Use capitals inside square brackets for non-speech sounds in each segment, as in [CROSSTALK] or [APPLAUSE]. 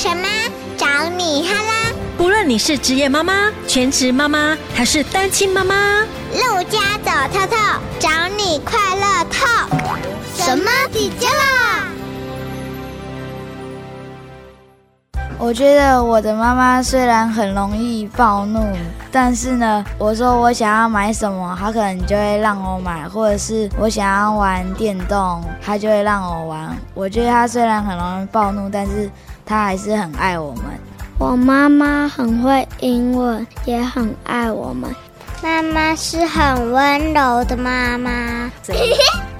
什么？找你哈啦！不论你是职业妈妈、全职妈妈还是单亲妈妈，陆家走透透，找你快乐透。什么底加啦？我觉得我的妈妈虽然很容易暴怒，但是呢，我说我想要买什么，她可能就会让我买，或者是我想要玩电动，她就会让我玩。我觉得她虽然很容易暴怒，但是她还是很爱我们。我妈妈很会英文，也很爱我们。妈妈是很温柔的妈妈。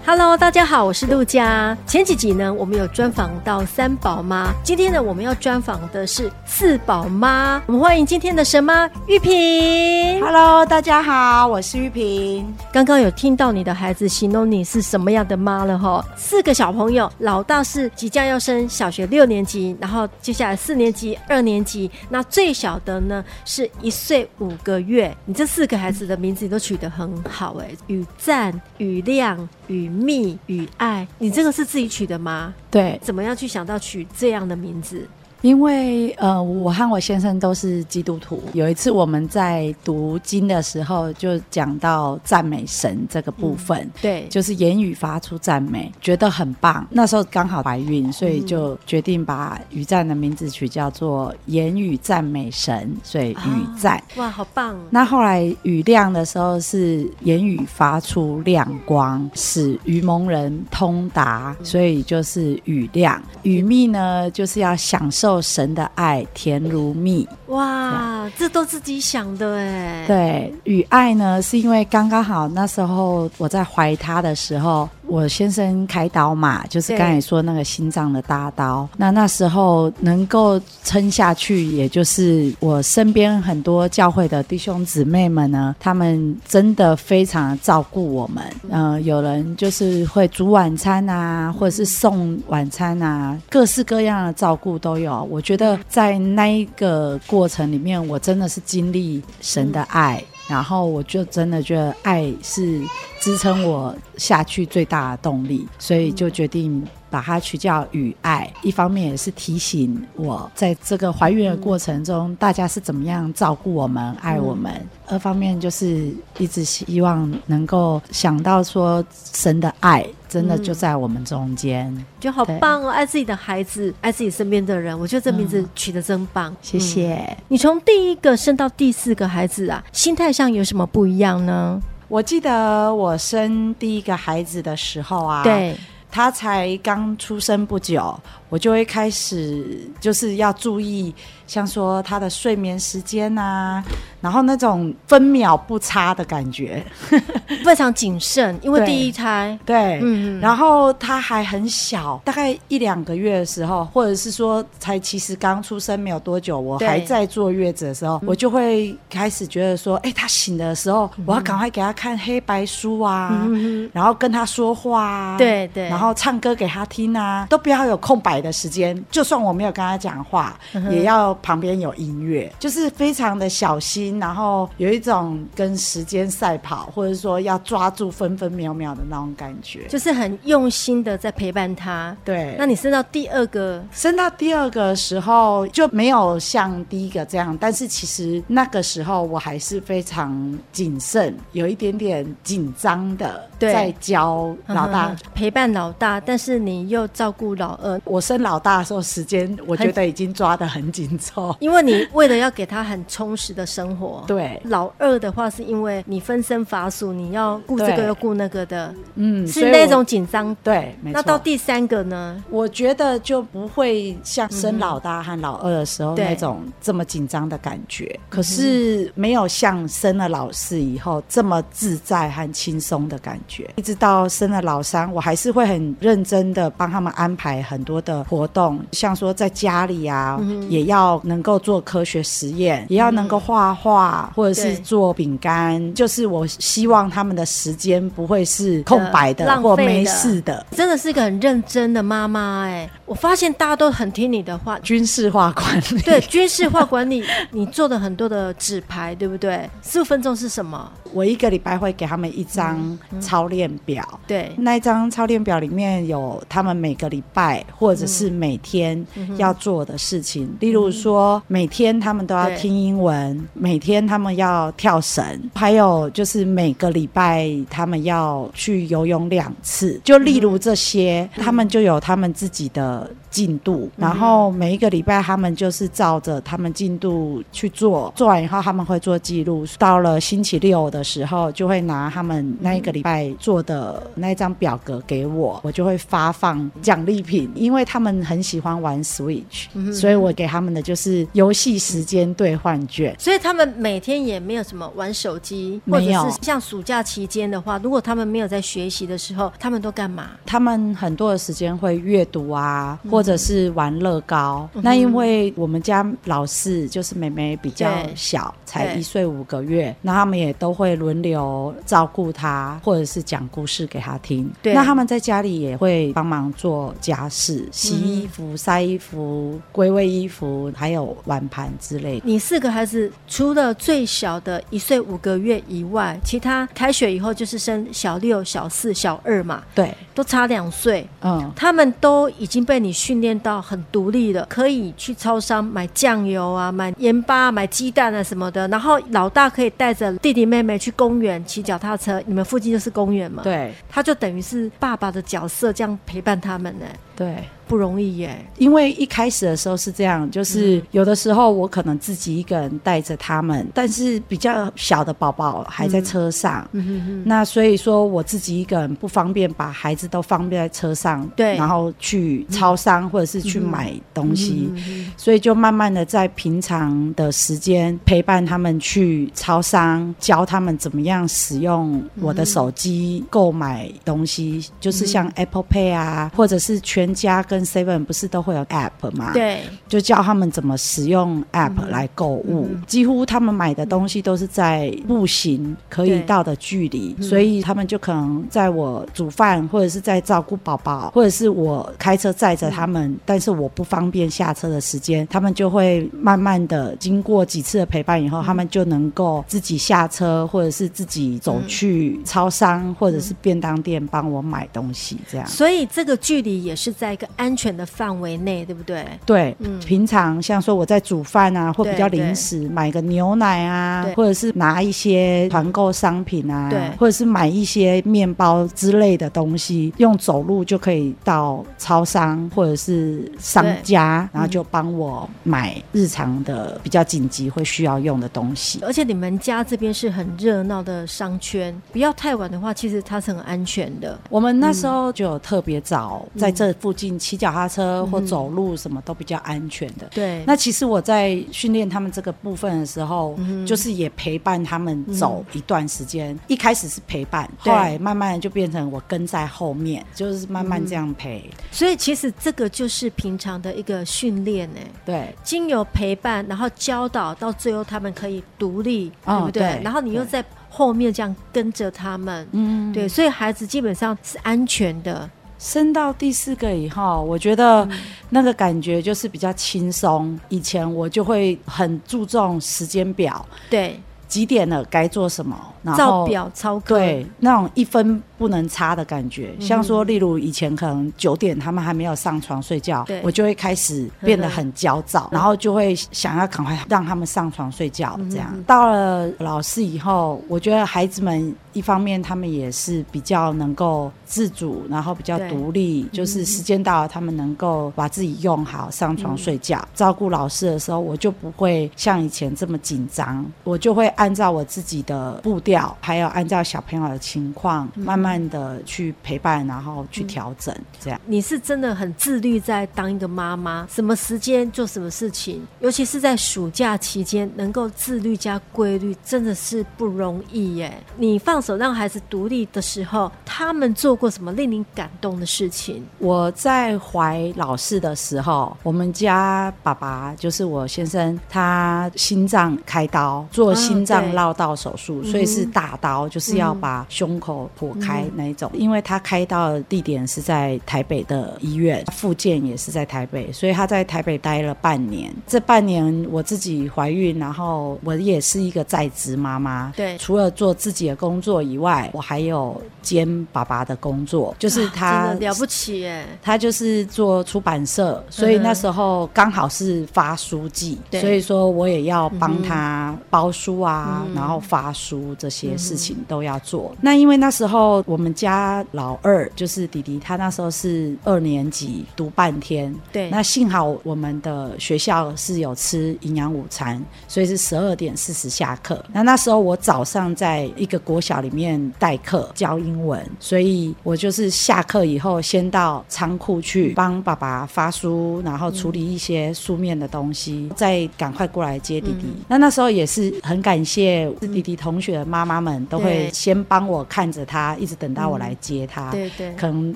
Hello，大家好，我是陆佳。前几集呢，我们有专访到三宝妈。今天呢，我们要专访的是四宝妈。我们欢迎今天的神妈玉萍。Hello，大家好，我是玉萍。刚刚有听到你的孩子形容你是什么样的妈了哈？四个小朋友，老大是即将要升小学六年级，然后接下来四年级、二年级，那最小的呢是一岁五个月。你这四个孩子的名字都取得很好哎，雨赞、雨亮、语。蜜与爱，你这个是自己取的吗？对，怎么样去想到取这样的名字？因为呃，我和我先生都是基督徒。有一次我们在读经的时候，就讲到赞美神这个部分。嗯、对，就是言语发出赞美，觉得很棒。那时候刚好怀孕，所以就决定把雨赞的名字取叫做言语赞美神，所以雨赞、哦。哇，好棒！那后来雨亮的时候是言语发出亮光，使愚蒙人通达，所以就是雨亮。雨密呢，就是要享受。神的爱甜如蜜，哇，这都自己想的哎。对，与爱呢，是因为刚刚好那时候我在怀他的时候。我先生开刀嘛，就是刚才说那个心脏的大刀。那那时候能够撑下去，也就是我身边很多教会的弟兄姊妹们呢，他们真的非常照顾我们。嗯、呃，有人就是会煮晚餐啊，或者是送晚餐啊，各式各样的照顾都有。我觉得在那一个过程里面，我真的是经历神的爱。然后我就真的觉得爱是支撑我下去最大的动力，所以就决定把它取叫与爱。一方面也是提醒我在这个怀孕的过程中，大家是怎么样照顾我们、爱我们；二方面就是一直希望能够想到说神的爱。真的就在我们中间，就、嗯、好棒哦！爱自己的孩子，爱自己身边的人，我觉得这名字取得真棒。嗯、谢谢、嗯。你从第一个生到第四个孩子啊，心态上有什么不一样呢？我记得我生第一个孩子的时候啊，对，他才刚出生不久，我就会开始就是要注意。像说他的睡眠时间啊，然后那种分秒不差的感觉，[LAUGHS] 非常谨慎，因为第一胎，对，嗯，然后他还很小，大概一两个月的时候，或者是说才其实刚出生没有多久，我还在坐月子的时候，我就会开始觉得说，哎，他醒的时候，我要赶快给他看黑白书啊，然后跟他说话啊，对对，然后唱歌给他听啊，都不要有空白的时间，就算我没有跟他讲话，也要。旁边有音乐，就是非常的小心，然后有一种跟时间赛跑，或者说要抓住分分秒秒的那种感觉，就是很用心的在陪伴他。对，那你生到第二个，生到第二个时候就没有像第一个这样，但是其实那个时候我还是非常谨慎，有一点点紧张的，在教老大陪伴老大，但是你又照顾老二。我生老大的时候时间，我觉得已经抓得很紧凑。因为你为了要给他很充实的生活，[LAUGHS] 对老二的话，是因为你分身乏术，你要顾这个又顾那个的，嗯，是那种紧张。对，那到第三个呢？我觉得就不会像生老大和老二的时候那种这么紧张的感觉，嗯、可是没有像生了老四以后这么自在和轻松的感觉。一直到生了老三，我还是会很认真的帮他们安排很多的活动，像说在家里啊，嗯、也要。能够做科学实验，也要能够画画，或者是做饼干。就是我希望他们的时间不会是空白的，或没事的。真的是一个很认真的妈妈哎！我发现大家都很听你的话，军事化管理。对，军事化管理，你做的很多的纸牌，对不对？十五分钟是什么？我一个礼拜会给他们一张操练表，嗯嗯、对，那一张操练表里面有他们每个礼拜或者是每天要做的事情，嗯、例如说每天他们都要听英文，每天他们要跳绳，还有就是每个礼拜他们要去游泳两次，就例如这些，嗯、他们就有他们自己的进度，然后每一个礼拜他们就是照着他们进度去做，做完以后他们会做记录。到了星期六的时候，就会拿他们那一个礼拜做的那一张表格给我，我就会发放奖励品，因为他们很喜欢玩 Switch，所以我给他们的就是游戏时间兑换券。所以他们每天也没有什么玩手机，或者是像暑假期间的话，如果他们没有在学习的时候，他们都干嘛？他们很多的时间会阅读啊，或或者是玩乐高，嗯、那因为我们家老四就是妹妹比较小，才一岁五个月，那他们也都会轮流照顾他，或者是讲故事给他听。对，那他们在家里也会帮忙做家事，洗衣服、晒衣服、归位衣服，还有碗盘之类的。你四个孩子除了最小的一岁五个月以外，其他开学以后就是生小六、小四、小二嘛？对，都差两岁。嗯，他们都已经被你训练到很独立了，可以去超商买酱油啊、买盐巴、买鸡蛋啊什么的。然后老大可以带着弟弟妹妹去公园骑脚踏车，你们附近就是公园嘛？对，他就等于是爸爸的角色，这样陪伴他们呢。对。不容易耶，因为一开始的时候是这样，就是有的时候我可能自己一个人带着他们，但是比较小的宝宝还在车上，嗯哼哼，那所以说我自己一个人不方便把孩子都放在车上，对，然后去超商或者是去买东西，所以就慢慢的在平常的时间陪伴他们去超商，教他们怎么样使用我的手机购买东西，就是像 Apple Pay 啊，或者是全家跟 Seven 不是都会有 App 吗？对，就教他们怎么使用 App 来购物。几乎他们买的东西都是在步行可以到的距离，所以他们就可能在我煮饭，或者是在照顾宝宝，或者是我开车载着他们，嗯、但是我不方便下车的时间，他们就会慢慢的经过几次的陪伴以后，嗯、他们就能够自己下车，或者是自己走去超商或者是便当店帮我买东西，这样。所以这个距离也是在一个安。安全的范围内，对不对？对，嗯，平常像说我在煮饭啊，或比较临时买个牛奶啊，或者是拿一些团购商品啊，对，或者是买一些面包之类的东西，用走路就可以到超商或者是商家，然后就帮我买日常的比较紧急会需要用的东西。而且你们家这边是很热闹的商圈，不要太晚的话，其实它是很安全的。我们那时候就有特别早在这附近骑脚踏车或走路什么都比较安全的。对，那其实我在训练他们这个部分的时候，就是也陪伴他们走一段时间。一开始是陪伴，后来慢慢的就变成我跟在后面，就是慢慢这样陪。所以其实这个就是平常的一个训练呢。对，经由陪伴，然后教导，到最后他们可以独立，对不对？然后你又在后面这样跟着他们，嗯，对，所以孩子基本上是安全的。生到第四个以后，我觉得那个感觉就是比较轻松。以前我就会很注重时间表，对，几点了该做什么，然后照表操课，对，那种一分不能差的感觉。像说，例如以前可能九点他们还没有上床睡觉，我就会开始变得很焦躁，然后就会想要赶快让他们上床睡觉。这样到了老师以后，我觉得孩子们。一方面，他们也是比较能够自主，然后比较独立，就是时间到了，他们能够把自己用好，上床睡觉。嗯、照顾老师的时候，我就不会像以前这么紧张，我就会按照我自己的步调，还有按照小朋友的情况，嗯、慢慢的去陪伴，然后去调整。嗯、这样，你是真的很自律，在当一个妈妈，什么时间做什么事情，尤其是在暑假期间，能够自律加规律，真的是不容易耶。你放。手让孩子独立的时候，他们做过什么令你感动的事情？我在怀老四的时候，我们家爸爸就是我先生，他心脏开刀做心脏脏绕道手术，所以是大刀，就是要把胸口剖开那一种。因为他开刀的地点是在台北的医院，复健也是在台北，所以他在台北待了半年。这半年我自己怀孕，然后我也是一个在职妈妈。对，除了做自己的工作以外，我还有兼爸爸的工作，就是他了不起耶。他就是做出版社，所以那时候刚好是发书季，所以说我也要帮他包书啊，然后发书这些事情都要做。那因为那时候我们家老二就是弟弟，他那时候是二年级读半天，对。那幸好我们的学校是有吃营养午餐，所以是十二点四十下课。那那时候我早上在一个国小里面代课教英文，所以我就是下课以后先到仓库去帮爸爸发书，然后处理一些书面的东西，再赶快过来接弟弟。那那时候也是很感谢弟弟同学的妈妈们，都会先帮我看着他，一直等到我来接他。对对，可能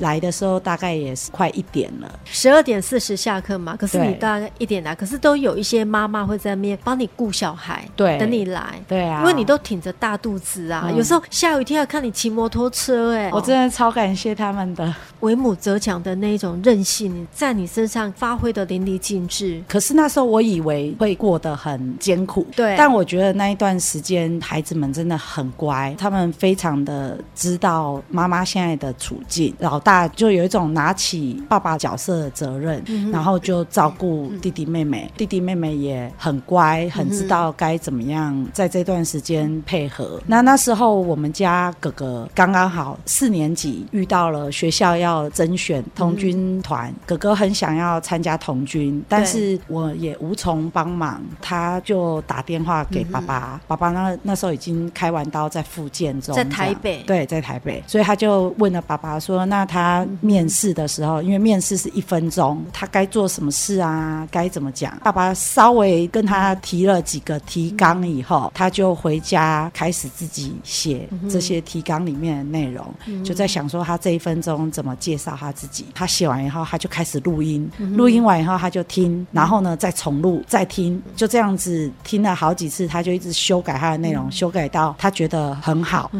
来的时候大概也是快一点了，十二点四十下课嘛。可是你大概一点来，可是都有一些妈妈会在面帮你顾小孩，对，等你来。对啊，因为你都挺着大肚子啊，有时候下雨天要看你骑摩托车，哎，我真的超感谢他们的。为母则强的那一种韧性，在你身上发挥的淋漓尽致。可是那时候我以为会过得很艰苦，对。但我觉得那一段时间，孩子们真的很乖，他们非常的知道妈妈现在的处境。老大就有一种拿起爸爸角色的责任，嗯、然后就照顾弟弟妹妹。嗯、弟弟妹妹也很乖，很知道该怎么样在这段时间配合。嗯、那那时候我们家哥哥刚刚好四年级，遇到了学校要。要甄选童军团，嗯、哥哥很想要参加童军，但是我也无从帮忙，他就打电话给爸爸，嗯、爸爸那那时候已经开完刀在复健中，在台北，对，在台北，所以他就问了爸爸说：“那他面试的时候，因为面试是一分钟，他该做什么事啊？该怎么讲？”爸爸稍微跟他提了几个提纲以后，他就回家开始自己写这些提纲里面的内容，嗯、就在想说他这一分钟怎么。介绍他自己，他写完以后，他就开始录音，录音完以后他就听，然后呢再重录，再听，就这样子听了好几次，他就一直修改他的内容，修改到他觉得很好，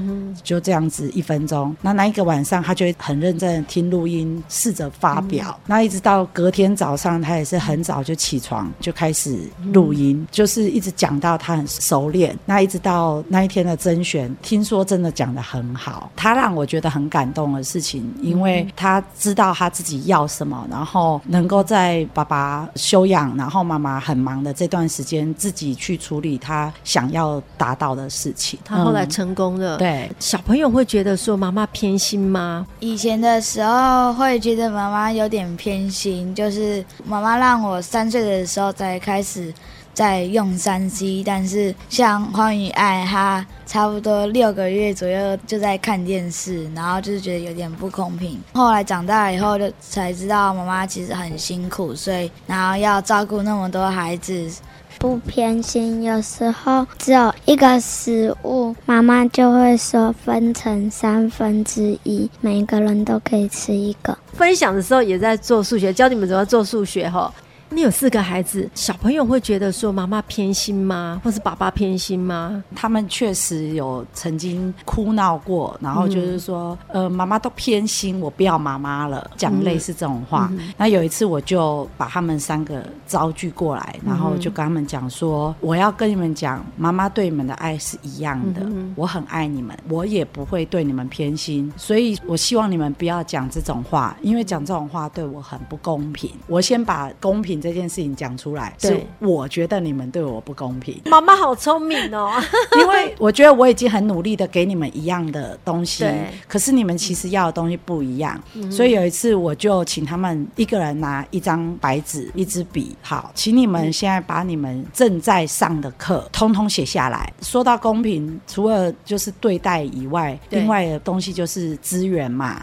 就这样子一分钟。那那一个晚上，他就很认真的听录音，试着发表。那一直到隔天早上，他也是很早就起床，就开始录音，就是一直讲到他很熟练。那一直到那一天的甄选，听说真的讲的很好，他让我觉得很感动的事情，因为。他知道他自己要什么，然后能够在爸爸休养，然后妈妈很忙的这段时间，自己去处理他想要达到的事情。他后来成功了。嗯、对，小朋友会觉得说妈妈偏心吗？以前的时候会觉得妈妈有点偏心，就是妈妈让我三岁的时候才开始。在用三 C，但是像欢与爱，他差不多六个月左右就在看电视，然后就是觉得有点不公平。后来长大以后，就才知道妈妈其实很辛苦，所以然后要照顾那么多孩子，不偏心。有时候只有一个食物，妈妈就会说分成三分之一，每个人都可以吃一个。分享的时候也在做数学，教你们怎么做数学哈。你有四个孩子，小朋友会觉得说妈妈偏心吗？或是爸爸偏心吗？他们确实有曾经哭闹过，然后就是说，嗯、呃，妈妈都偏心，我不要妈妈了，讲类似这种话。嗯、那有一次，我就把他们三个招聚过来，然后就跟他们讲说，我要跟你们讲，妈妈对你们的爱是一样的，嗯、我很爱你们，我也不会对你们偏心，所以我希望你们不要讲这种话，因为讲这种话对我很不公平。我先把公平。这件事情讲出来，是我觉得你们对我不公平。妈妈好聪明哦，[LAUGHS] 因为我觉得我已经很努力的给你们一样的东西，可是你们其实要的东西不一样。嗯、所以有一次我就请他们一个人拿一张白纸、一支笔，好，请你们现在把你们正在上的课通通写下来。说到公平，除了就是对待以外，另外的东西就是资源嘛。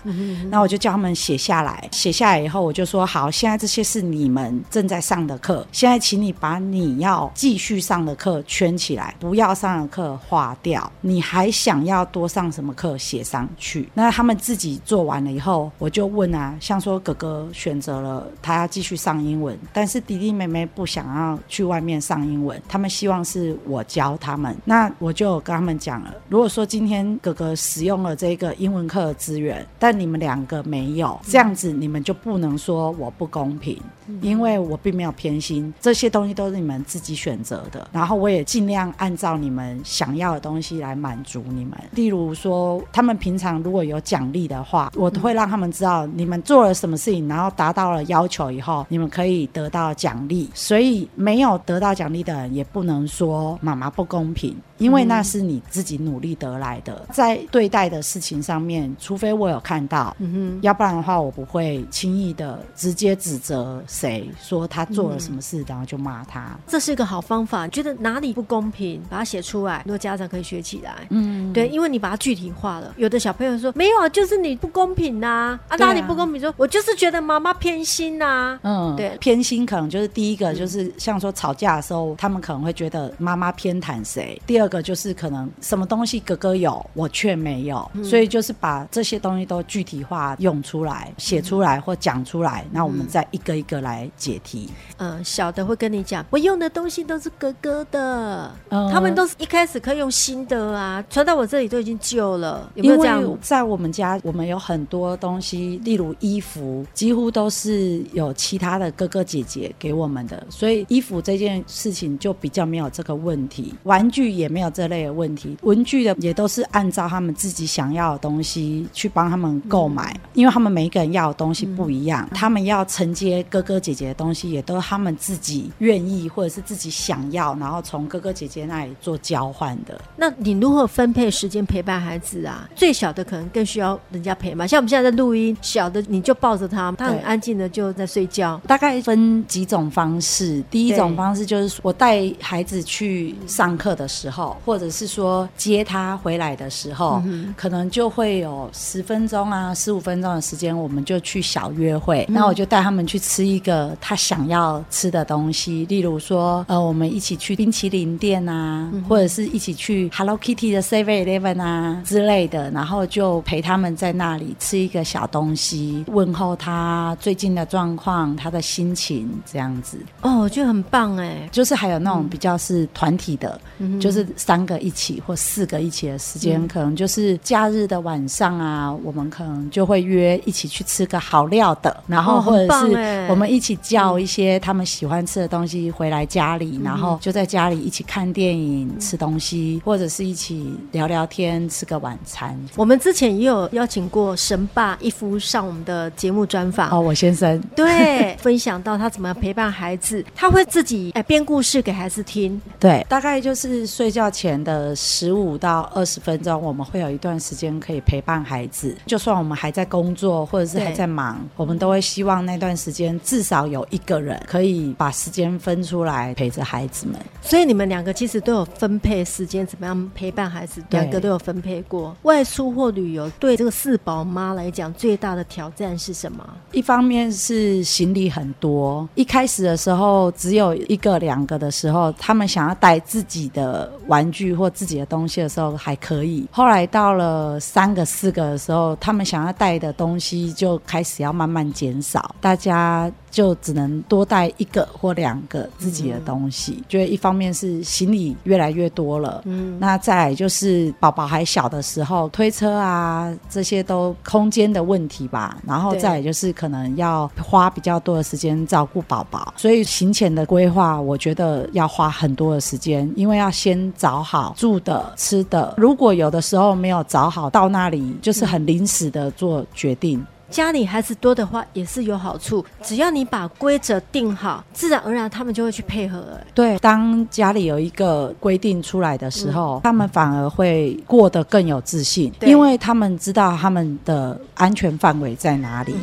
那我就叫他们写下来，写下来以后，我就说好，现在这些是你们正。在上的课，现在请你把你要继续上的课圈起来，不要上的课划掉。你还想要多上什么课写上去？那他们自己做完了以后，我就问啊，像说哥哥选择了他要继续上英文，但是弟弟妹妹不想要去外面上英文，他们希望是我教他们。那我就跟他们讲了，如果说今天哥哥使用了这个英文课的资源，但你们两个没有，这样子你们就不能说我不公平。因为我并没有偏心，这些东西都是你们自己选择的，然后我也尽量按照你们想要的东西来满足你们。例如说，他们平常如果有奖励的话，我都会让他们知道你们做了什么事情，然后达到了要求以后，你们可以得到奖励。所以没有得到奖励的人，也不能说妈妈不公平。因为那是你自己努力得来的，在对待的事情上面，除非我有看到，嗯哼，要不然的话，我不会轻易的直接指责谁说他做了什么事，然后就骂他。这是一个好方法，觉得哪里不公平，把它写出来，如果家长可以学起来。嗯，对，因为你把它具体化了。有的小朋友说没有啊，就是你不公平呐，啊，哪里不公平？说我就是觉得妈妈偏心呐。嗯，对，偏心可能就是第一个，就是像说吵架的时候，他们可能会觉得妈妈偏袒谁。第二。个就是可能什么东西哥哥有，我却没有，嗯、所以就是把这些东西都具体化用出来，写出来或讲出来，那、嗯、我们再一个一个来解题。嗯，小的会跟你讲，我用的东西都是哥哥的，嗯、他们都是一开始可以用新的啊，传到我这里都已经旧了，有没有这样？在我们家，我们有很多东西，例如衣服，几乎都是有其他的哥哥姐姐给我们的，所以衣服这件事情就比较没有这个问题，玩具也没。有这类的问题，文具的也都是按照他们自己想要的东西去帮他们购买，嗯、因为他们每一个人要的东西不一样，嗯、他们要承接哥哥姐姐的东西，也都是他们自己愿意或者是自己想要，然后从哥哥姐姐那里做交换的。那你如何分配时间陪伴孩子啊？最小的可能更需要人家陪嘛，像我们现在在录音，小的你就抱着他，他很安静的就在睡觉。大概分几种方式，第一种方式就是我带孩子去上课的时候。或者是说接他回来的时候，嗯、可能就会有十分钟啊、十五分钟的时间，我们就去小约会。那、嗯、我就带他们去吃一个他想要吃的东西，例如说，呃，我们一起去冰淇淋店啊，嗯、或者是一起去 Hello Kitty 的 Seven Eleven 啊之类的，然后就陪他们在那里吃一个小东西，问候他最近的状况、他的心情这样子。哦，我觉得很棒哎，就是还有那种比较是团体的，嗯、就是。三个一起或四个一起的时间，嗯、可能就是假日的晚上啊，我们可能就会约一起去吃个好料的，然后或者是我们一起叫一些他们喜欢吃的东西回来家里，嗯、然后就在家里一起看电影、嗯、吃东西，或者是一起聊聊天、吃个晚餐。我们之前也有邀请过神爸一夫上我们的节目专访哦，我先生对，[LAUGHS] 分享到他怎么样陪伴孩子，他会自己哎编故事给孩子听，对，大概就是睡觉前的十五到二十分钟，我们会有一段时间可以陪伴孩子。就算我们还在工作或者是还在忙，我们都会希望那段时间至少有一个人可以把时间分出来陪着孩子们。所以你们两个其实都有分配时间，怎么样陪伴孩子？两个都有分配过。外出或旅游，对这个四宝妈来讲，最大的挑战是什么？一方面是行李很多，一开始的时候只有一个两个的时候，他们想要带自己的玩。具或自己的东西的时候还可以，后来到了三个四个的时候，他们想要带的东西就开始要慢慢减少，大家就只能多带一个或两个自己的东西。嗯、觉得一方面是行李越来越多了，嗯，那再来就是宝宝还小的时候，推车啊这些都空间的问题吧，然后再来就是可能要花比较多的时间照顾宝宝，所以行前的规划我觉得要花很多的时间，因为要先找。找好住的、吃的，如果有的时候没有找好，到那里就是很临时的做决定。家里孩子多的话也是有好处，只要你把规则定好，自然而然他们就会去配合。对，当家里有一个规定出来的时候，嗯、他们反而会过得更有自信，因为他们知道他们的安全范围在哪里。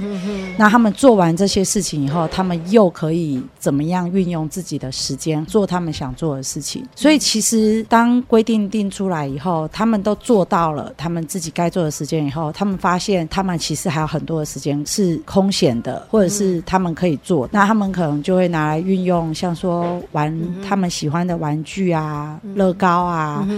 那他们做完这些事情以后，他们又可以怎么样运用自己的时间做他们想做的事情？所以其实当规定定出来以后，他们都做到了他们自己该做的时间以后，他们发现他们其实还有很多。多的时间是空闲的，或者是他们可以做，嗯、那他们可能就会拿来运用，像说玩他们喜欢的玩具啊、乐、嗯、高啊。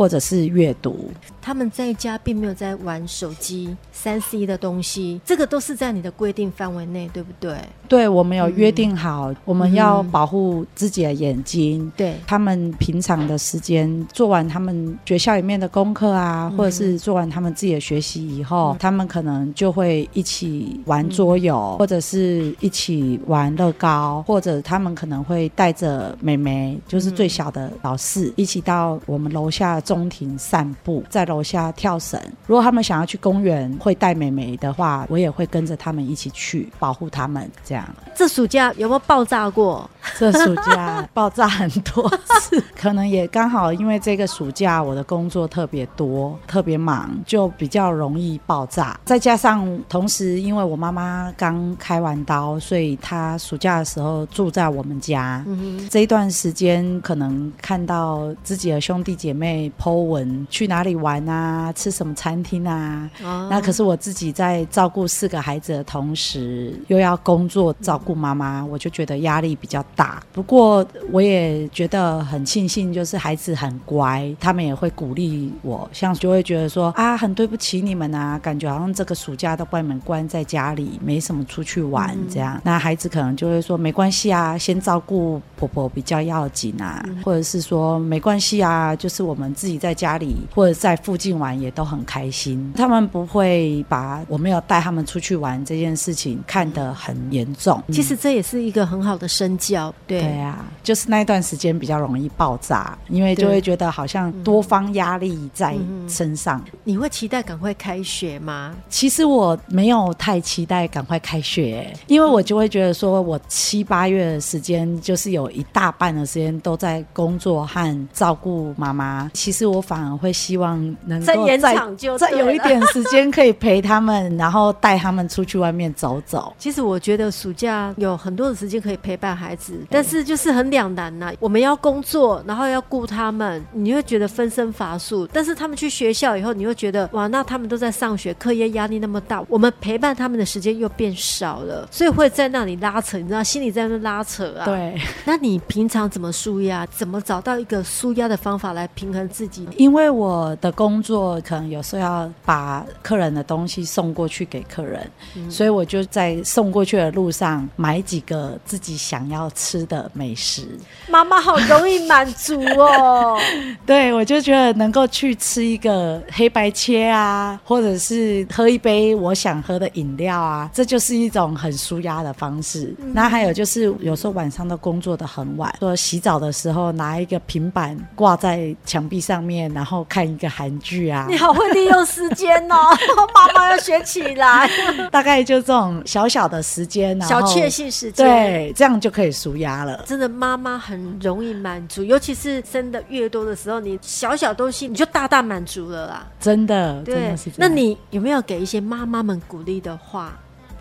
嗯或者是阅读，他们在家并没有在玩手机、三 C 的东西，这个都是在你的规定范围内，对不对？对，我们有约定好，嗯、我们要保护自己的眼睛。嗯、对，他们平常的时间做完他们学校里面的功课啊，嗯、或者是做完他们自己的学习以后，嗯、他们可能就会一起玩桌游，嗯、或者是一起玩乐高，或者他们可能会带着妹妹，就是最小的老四，嗯、一起到我们楼下。中庭散步，在楼下跳绳。如果他们想要去公园，会带妹妹的话，我也会跟着他们一起去保护他们。这样，这暑假有没有爆炸过？这暑假爆炸很多次，可能也刚好因为这个暑假我的工作特别多，特别忙，就比较容易爆炸。再加上同时，因为我妈妈刚开完刀，所以她暑假的时候住在我们家。嗯，这一段时间可能看到自己的兄弟姐妹。Po 文去哪里玩啊？吃什么餐厅啊？那可是我自己在照顾四个孩子的同时，又要工作照顾妈妈，我就觉得压力比较大。不过我也觉得很庆幸，就是孩子很乖，他们也会鼓励我，像就会觉得说啊，很对不起你们啊，感觉好像这个暑假都把你们关在家里，没什么出去玩这样。那孩子可能就会说没关系啊，先照顾婆婆比较要紧啊，或者是说没关系啊，就是我们自己。在家里或者在附近玩也都很开心，他们不会把我没有带他们出去玩这件事情看得很严重。其实这也是一个很好的身教，对对啊，就是那一段时间比较容易爆炸，因为就会觉得好像多方压力在身上。你会期待赶快开学吗？其实我没有太期待赶快开学，因为我就会觉得说我七八月的时间就是有一大半的时间都在工作和照顾妈妈。其实。我反而会希望能够再延长，就再有一点时间可以陪他们，然后带他们出去外面走走。[LAUGHS] 其实我觉得暑假有很多的时间可以陪伴孩子，但是就是很两难呐。我们要工作，然后要顾他们，你会觉得分身乏术。但是他们去学校以后，你又觉得哇，那他们都在上学，课业压力那么大，我们陪伴他们的时间又变少了，所以会在那里拉扯，你知道，心里在那拉扯啊。对，那你平常怎么舒压？怎么找到一个舒压的方法来平衡自己？因为我的工作可能有时候要把客人的东西送过去给客人，嗯、所以我就在送过去的路上买几个自己想要吃的美食。妈妈好容易满足哦，[LAUGHS] 对，我就觉得能够去吃一个黑白切啊，或者是喝一杯我想喝的饮料啊，这就是一种很舒压的方式。嗯、那还有就是有时候晚上都工作的很晚，说洗澡的时候拿一个平板挂在墙壁上面。然后看一个韩剧啊，你好会利用时间哦，[LAUGHS] 妈妈要学起来。[LAUGHS] 大概就这种小小的时间，小确幸时间，对，这样就可以舒压了。真的，妈妈很容易满足，尤其是生的越多的时候，你小小东西你就大大满足了啦。真的，对，真的是。那你有没有给一些妈妈们鼓励的话？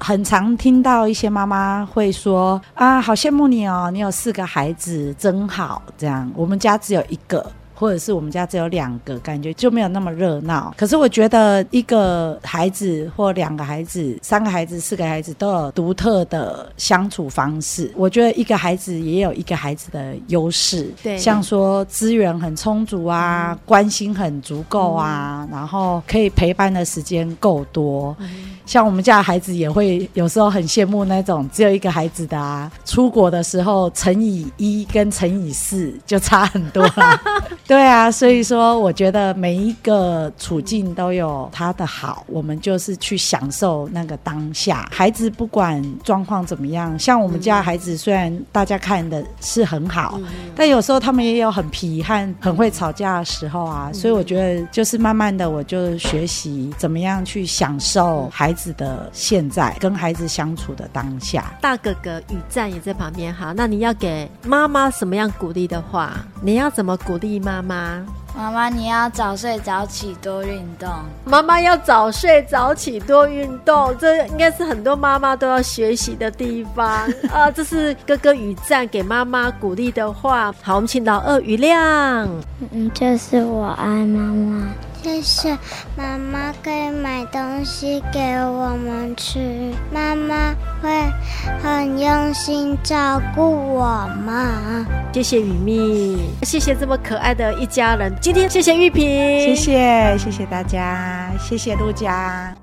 很常听到一些妈妈会说啊，好羡慕你哦，你有四个孩子，真好。这样，我们家只有一个。或者是我们家只有两个，感觉就没有那么热闹。可是我觉得一个孩子或两个孩子、三个孩子、四个孩子都有独特的相处方式。我觉得一个孩子也有一个孩子的优势，对，像说资源很充足啊，嗯、关心很足够啊，嗯、然后可以陪伴的时间够多。嗯、像我们家的孩子也会有时候很羡慕那种只有一个孩子的啊，出国的时候乘以一跟乘以四就差很多了。[LAUGHS] 对啊，所以说我觉得每一个处境都有它的好，我们就是去享受那个当下。孩子不管状况怎么样，像我们家孩子，虽然大家看的是很好，嗯、但有时候他们也有很皮和很会吵架的时候啊。所以我觉得就是慢慢的，我就学习怎么样去享受孩子的现在，跟孩子相处的当下。大哥哥雨赞也在旁边，哈，那你要给妈妈什么样鼓励的话？你要怎么鼓励妈妈？妈妈妈妈，你要早睡早起，多运动。妈妈要早睡早起，多运动，这应该是很多妈妈都要学习的地方 [LAUGHS] 啊！这是哥哥雨赞给妈妈鼓励的话。好，我们请老二雨亮。嗯，就是我爱妈妈。谢谢妈妈可以买东西给我们吃，妈妈会很用心照顾我们。谢谢雨蜜，谢谢这么可爱的一家人。今天谢谢玉萍，谢谢谢谢大家，谢谢陆家。